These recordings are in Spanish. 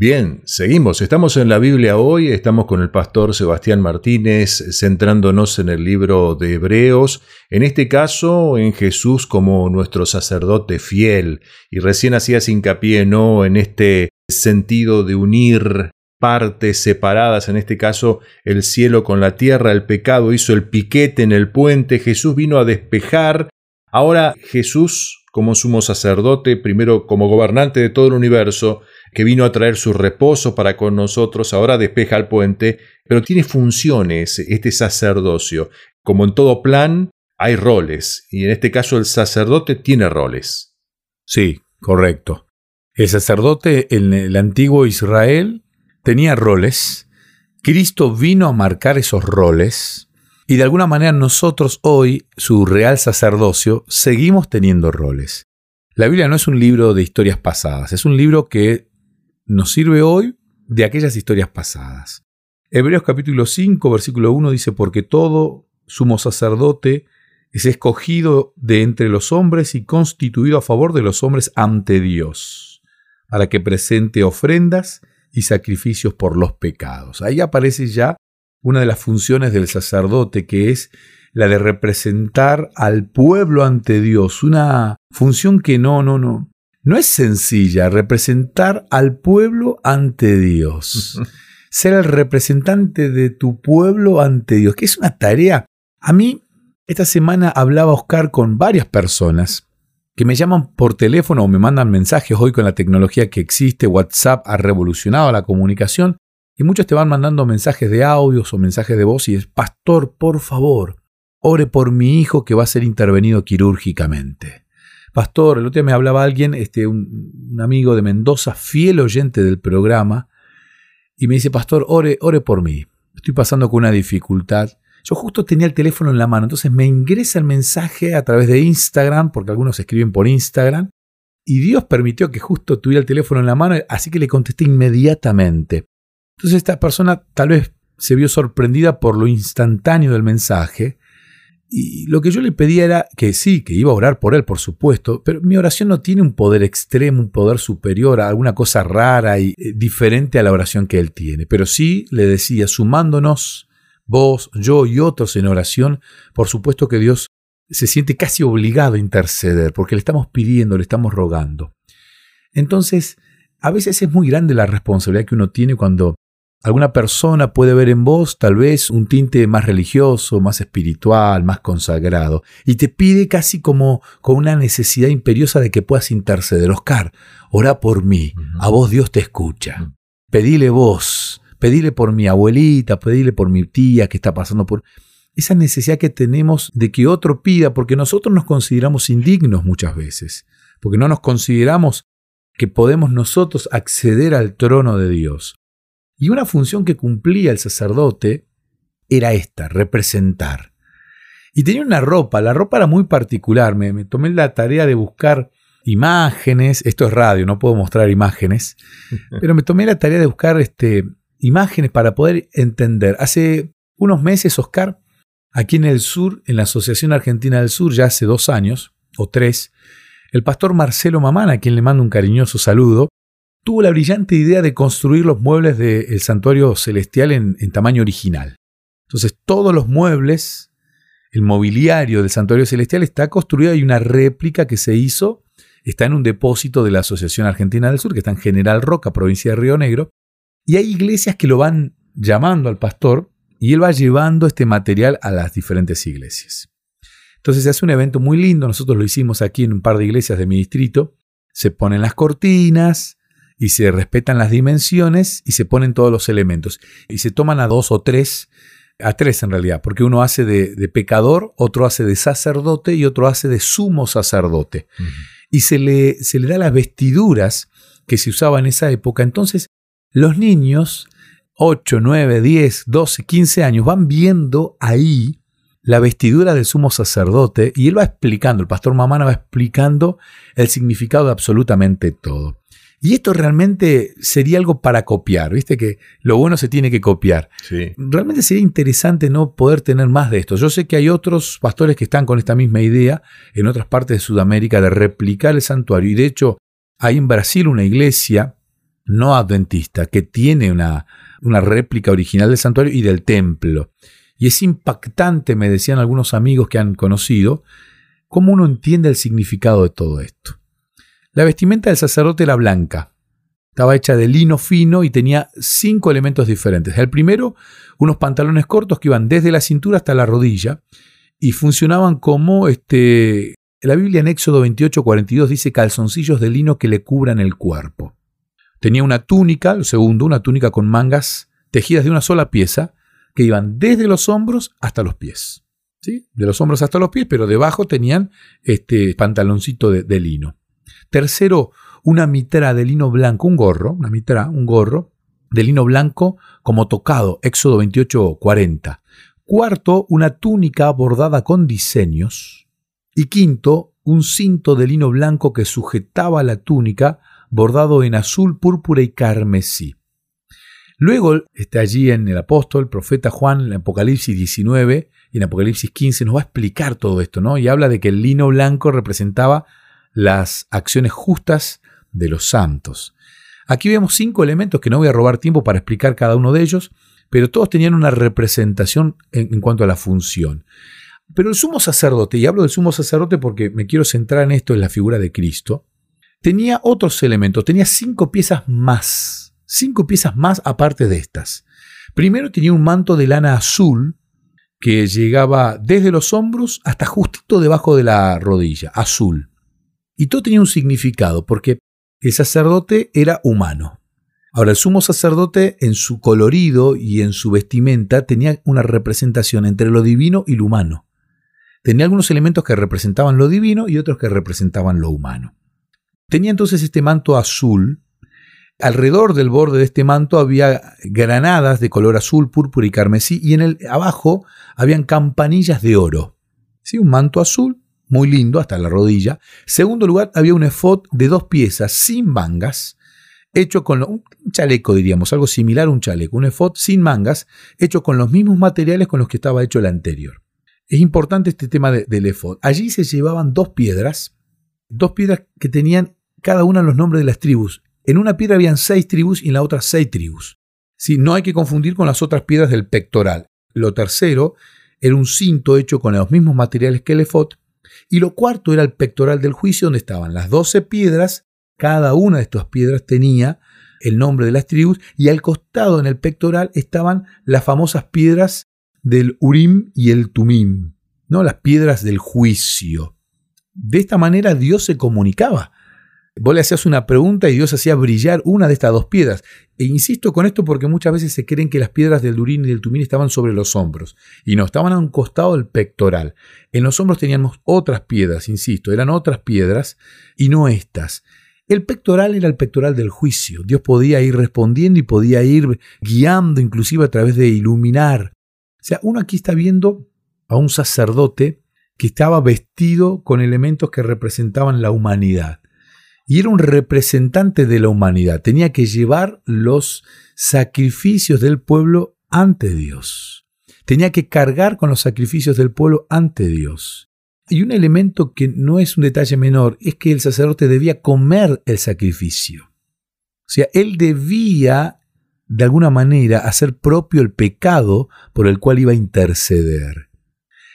Bien, seguimos. Estamos en la Biblia hoy, estamos con el pastor Sebastián Martínez, centrándonos en el libro de Hebreos, en este caso en Jesús como nuestro sacerdote fiel. Y recién hacías hincapié, ¿no?, en este sentido de unir partes separadas, en este caso el cielo con la tierra, el pecado hizo el piquete en el puente, Jesús vino a despejar. Ahora Jesús, como sumo sacerdote, primero como gobernante de todo el universo, que vino a traer su reposo para con nosotros, ahora despeja el puente, pero tiene funciones este sacerdocio. Como en todo plan, hay roles, y en este caso el sacerdote tiene roles. Sí, correcto. El sacerdote en el antiguo Israel tenía roles. Cristo vino a marcar esos roles. Y de alguna manera nosotros hoy, su real sacerdocio, seguimos teniendo roles. La Biblia no es un libro de historias pasadas, es un libro que nos sirve hoy de aquellas historias pasadas. Hebreos capítulo 5, versículo 1 dice, porque todo sumo sacerdote es escogido de entre los hombres y constituido a favor de los hombres ante Dios, para que presente ofrendas y sacrificios por los pecados. Ahí aparece ya una de las funciones del sacerdote, que es la de representar al pueblo ante Dios, una función que no, no, no, no es sencilla representar al pueblo ante Dios. Ser el representante de tu pueblo ante Dios, que es una tarea. A mí, esta semana hablaba Oscar con varias personas que me llaman por teléfono o me mandan mensajes. Hoy con la tecnología que existe, WhatsApp ha revolucionado la comunicación y muchos te van mandando mensajes de audios o mensajes de voz y es, pastor, por favor, ore por mi hijo que va a ser intervenido quirúrgicamente. Pastor, el otro día me hablaba alguien, este, un, amigo de Mendoza, fiel oyente del programa, y me dice, Pastor, ore, ore por mí. Estoy pasando con una dificultad. Yo justo tenía el teléfono en la mano, entonces me ingresa el mensaje a través de Instagram, porque algunos escriben por Instagram, y Dios permitió que justo tuviera el teléfono en la mano, así que le contesté inmediatamente. Entonces esta persona tal vez se vio sorprendida por lo instantáneo del mensaje, y lo que yo le pedía era que sí, que iba a orar por él, por supuesto, pero mi oración no tiene un poder extremo, un poder superior a alguna cosa rara y eh, diferente a la oración que él tiene. Pero sí le decía, sumándonos, vos, yo y otros en oración, por supuesto que Dios se siente casi obligado a interceder, porque le estamos pidiendo, le estamos rogando. Entonces, a veces es muy grande la responsabilidad que uno tiene cuando Alguna persona puede ver en vos tal vez un tinte más religioso, más espiritual, más consagrado, y te pide casi como con una necesidad imperiosa de que puedas interceder. Oscar, ora por mí, a vos Dios te escucha. Pedile vos, pedile por mi abuelita, pedile por mi tía que está pasando por... Esa necesidad que tenemos de que otro pida, porque nosotros nos consideramos indignos muchas veces, porque no nos consideramos que podemos nosotros acceder al trono de Dios. Y una función que cumplía el sacerdote era esta, representar. Y tenía una ropa, la ropa era muy particular, me, tomé la tarea de buscar imágenes, esto es radio, no puedo mostrar imágenes, pero me tomé la tarea de buscar este, imágenes para poder entender. Hace unos meses, Oscar, aquí en el sur, en la Asociación Argentina del Sur, ya hace dos años o tres, el pastor Marcelo Mamana, a quien le mando un cariñoso saludo, tuvo la brillante idea de construir los muebles del santuario celestial en, tamaño original. Entonces todos los muebles, el mobiliario del santuario celestial está construido, hay una réplica que se hizo, está en un depósito de la Asociación Argentina del Sur, que está en General Roca, provincia de Río Negro, y hay iglesias que lo van llamando al pastor y él va llevando este material a las diferentes iglesias. Entonces se hace un evento muy lindo, nosotros lo hicimos aquí en un par de iglesias de mi distrito, se ponen las cortinas, y se respetan las dimensiones y se ponen todos los elementos. Y se toman a dos o tres, a tres en realidad, porque uno hace de, pecador, otro hace de sacerdote y otro hace de sumo sacerdote. Y se le, se le da las vestiduras que se usaban en esa época. Entonces, los niños, 8, 9, 10, 12, 15 años, van viendo ahí la vestidura del sumo sacerdote y él va explicando, el pastor Mamana va explicando el significado de absolutamente todo. Y esto realmente sería algo para copiar, viste que lo bueno se tiene que copiar. Realmente sería interesante no poder tener más de esto. Yo sé que hay otros pastores que están con esta misma idea en otras partes de Sudamérica de replicar el santuario. Y de hecho, hay en Brasil una iglesia no adventista, que tiene una, una réplica original del santuario y del templo. Y es impactante, me decían algunos amigos que han conocido, cómo uno entiende el significado de todo esto. La vestimenta del sacerdote era blanca, estaba hecha de lino fino y tenía cinco elementos diferentes. El primero, unos pantalones cortos que iban desde la cintura hasta la rodilla y funcionaban como este, la Biblia en Éxodo 28, 42 dice calzoncillos de lino que le cubran el cuerpo. Tenía una túnica, el segundo, una túnica con mangas tejidas de una sola pieza que iban desde los hombros hasta los pies. ¿sí? De los hombros hasta los pies, pero debajo tenían este pantaloncito de lino. Tercero, una mitra de lino blanco, un gorro, una mitra, un gorro de lino blanco como tocado, Éxodo 28, 40. Cuarto, una túnica bordada con diseños. Y quinto, un cinto de lino blanco que sujetaba la túnica bordado en azul, púrpura y carmesí. Luego, está allí en el apóstol, profeta Juan, en Apocalipsis 19 y en Apocalipsis 15, nos va a explicar todo esto, ¿no? Y habla de que el lino blanco representaba las acciones justas de los santos. Aquí vemos cinco elementos que no voy a robar tiempo para explicar cada uno de ellos, pero todos tenían una representación en, cuanto a la función. Pero el sumo sacerdote, y hablo del sumo sacerdote porque me quiero centrar en esto, en la figura de Cristo, tenía otros elementos, tenía cinco piezas más, cinco piezas más aparte de estas. Primero tenía un manto de lana azul que llegaba desde los hombros hasta justito debajo de la rodilla, azul. Y todo tenía un significado, porque el sacerdote era humano. Ahora, el sumo sacerdote en su colorido y en su vestimenta tenía una representación entre lo divino y lo humano. Tenía algunos elementos que representaban lo divino y otros que representaban lo humano. Tenía entonces este manto azul. Alrededor del borde de este manto había granadas de color azul, púrpura y carmesí y en el abajo habían campanillas de oro. ¿Sí? Un manto azul muy lindo hasta la rodilla. Segundo lugar, había un efod de dos piezas sin mangas, hecho con un chaleco, diríamos, algo similar a un chaleco, un efod sin mangas, hecho con los mismos materiales con los que estaba hecho el anterior. Es importante este tema del efod. Allí se llevaban dos piedras, dos piedras que tenían cada una los nombres de las tribus. En una piedra habían seis tribus y en la otra seis tribus. Si no hay que confundir con las otras piedras del pectoral. Lo tercero era un cinto hecho con los mismos materiales que el efod, y lo cuarto era el pectoral del juicio, donde estaban las doce piedras, cada una de estas piedras tenía el nombre de las tribus, y al costado en el pectoral estaban las famosas piedras del Urim y el Tumim, ¿no? las piedras del juicio. De esta manera Dios se comunicaba Vos le hacías una pregunta y Dios hacía brillar una de estas dos piedras. E insisto con esto porque muchas veces se creen que las piedras del Durín y del Tumín estaban sobre los hombros. Y no, estaban a un costado del pectoral. En los hombros teníamos otras piedras, insisto, eran otras piedras y no estas. El pectoral era el pectoral del juicio. Dios podía ir respondiendo y podía ir guiando, inclusive a través de iluminar. O sea, uno aquí está viendo a un sacerdote que estaba vestido con elementos que representaban la humanidad y era un representante de la humanidad. Tenía que llevar los sacrificios del pueblo ante Dios. Tenía que cargar con los sacrificios del pueblo ante Dios. Y un elemento que no es un detalle menor es que el sacerdote debía comer el sacrificio. O sea, él debía, de alguna manera, hacer propio el pecado por el cual iba a interceder.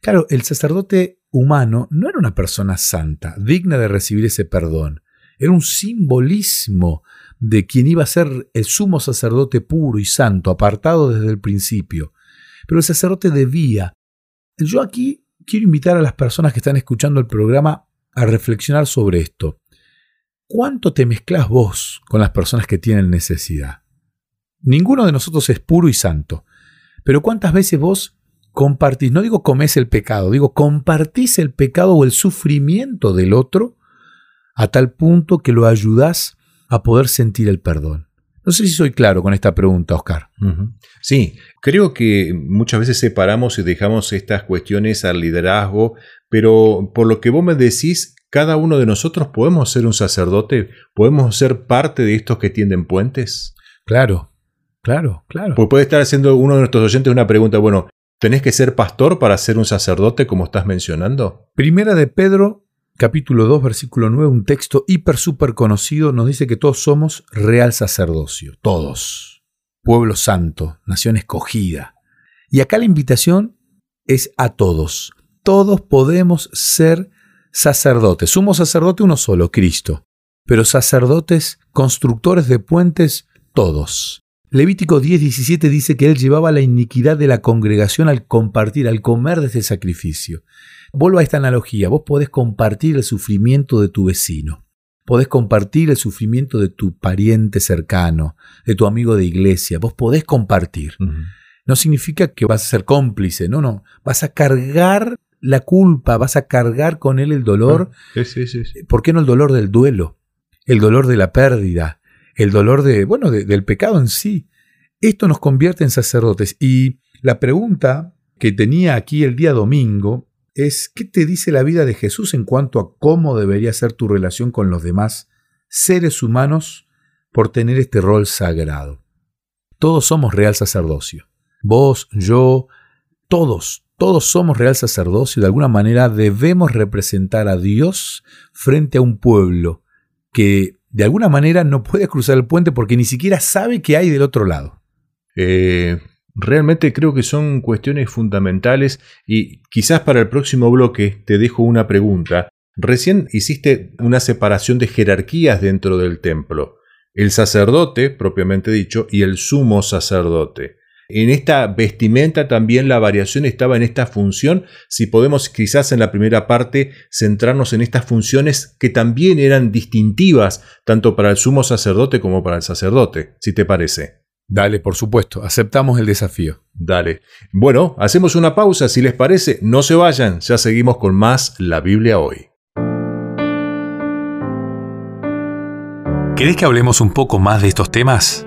Claro, el sacerdote humano no era una persona santa, digna de recibir ese perdón. Era un simbolismo de quien iba a ser el sumo sacerdote puro y santo, apartado desde el principio. Pero el sacerdote debía. Yo aquí quiero invitar a las personas que están escuchando el programa a reflexionar sobre esto. ¿Cuánto te mezclas vos con las personas que tienen necesidad? Ninguno de nosotros es puro y santo. Pero ¿cuántas veces vos compartís, no digo comes el pecado, digo compartís el pecado o el sufrimiento del otro a tal punto que lo ayudas a poder sentir el perdón. No sé si soy claro con esta pregunta, Oscar. Sí, creo que muchas veces separamos y dejamos estas cuestiones al liderazgo, pero por lo que vos me decís, cada uno de nosotros podemos ser un sacerdote, podemos ser parte de estos que tienden puentes. Claro, claro, claro. Pues puede estar haciendo uno de nuestros oyentes una pregunta, bueno, ¿tenés que ser pastor para ser un sacerdote como estás mencionando? Primera de Pedro capítulo 2, versículo 9, un texto hiper super conocido, nos dice que todos somos real sacerdocio, todos. Pueblo santo, nación escogida. Y acá la invitación es a todos. Todos podemos ser sacerdotes. Sumo sacerdote uno solo, Cristo. Pero sacerdotes, constructores de puentes, todos. Levítico 10:17 dice que él llevaba la iniquidad de la congregación al compartir, al comer de ese sacrificio. Vuelvo a esta analogía, vos podés compartir el sufrimiento de tu vecino, podés compartir el sufrimiento de tu pariente cercano, de tu amigo de iglesia, vos podés compartir. No significa que vas a ser cómplice, no, no, vas a cargar la culpa, vas a cargar con él el dolor. Sí, sí, sí, ¿Por qué no el dolor del duelo? El dolor de la pérdida, el dolor de, bueno, del pecado en sí. Esto nos convierte en sacerdotes. Y la pregunta que tenía aquí el día domingo es, ¿qué te dice la vida de Jesús en cuanto a cómo debería ser tu relación con los demás seres humanos por tener este rol sagrado? Todos somos real sacerdocio. Vos, yo, todos, todos somos real sacerdocio. De alguna manera debemos representar a Dios frente a un pueblo que de alguna manera no puede cruzar el puente porque ni siquiera sabe qué hay del otro lado. Eh, realmente creo que son cuestiones fundamentales y quizás para el próximo bloque te dejo una pregunta. Recién hiciste una separación de jerarquías dentro del templo. El sacerdote, propiamente dicho, y el sumo sacerdote. En esta vestimenta también la variación estaba en esta función, si podemos quizás en la primera parte centrarnos en estas funciones que también eran distintivas tanto para el sumo sacerdote como para el sacerdote, si te parece. Dale, por supuesto, aceptamos el desafío. Dale. Bueno, hacemos una pausa, si les parece, no se vayan, ya seguimos con más La Biblia hoy. ¿Querés que hablemos un poco más de estos temas?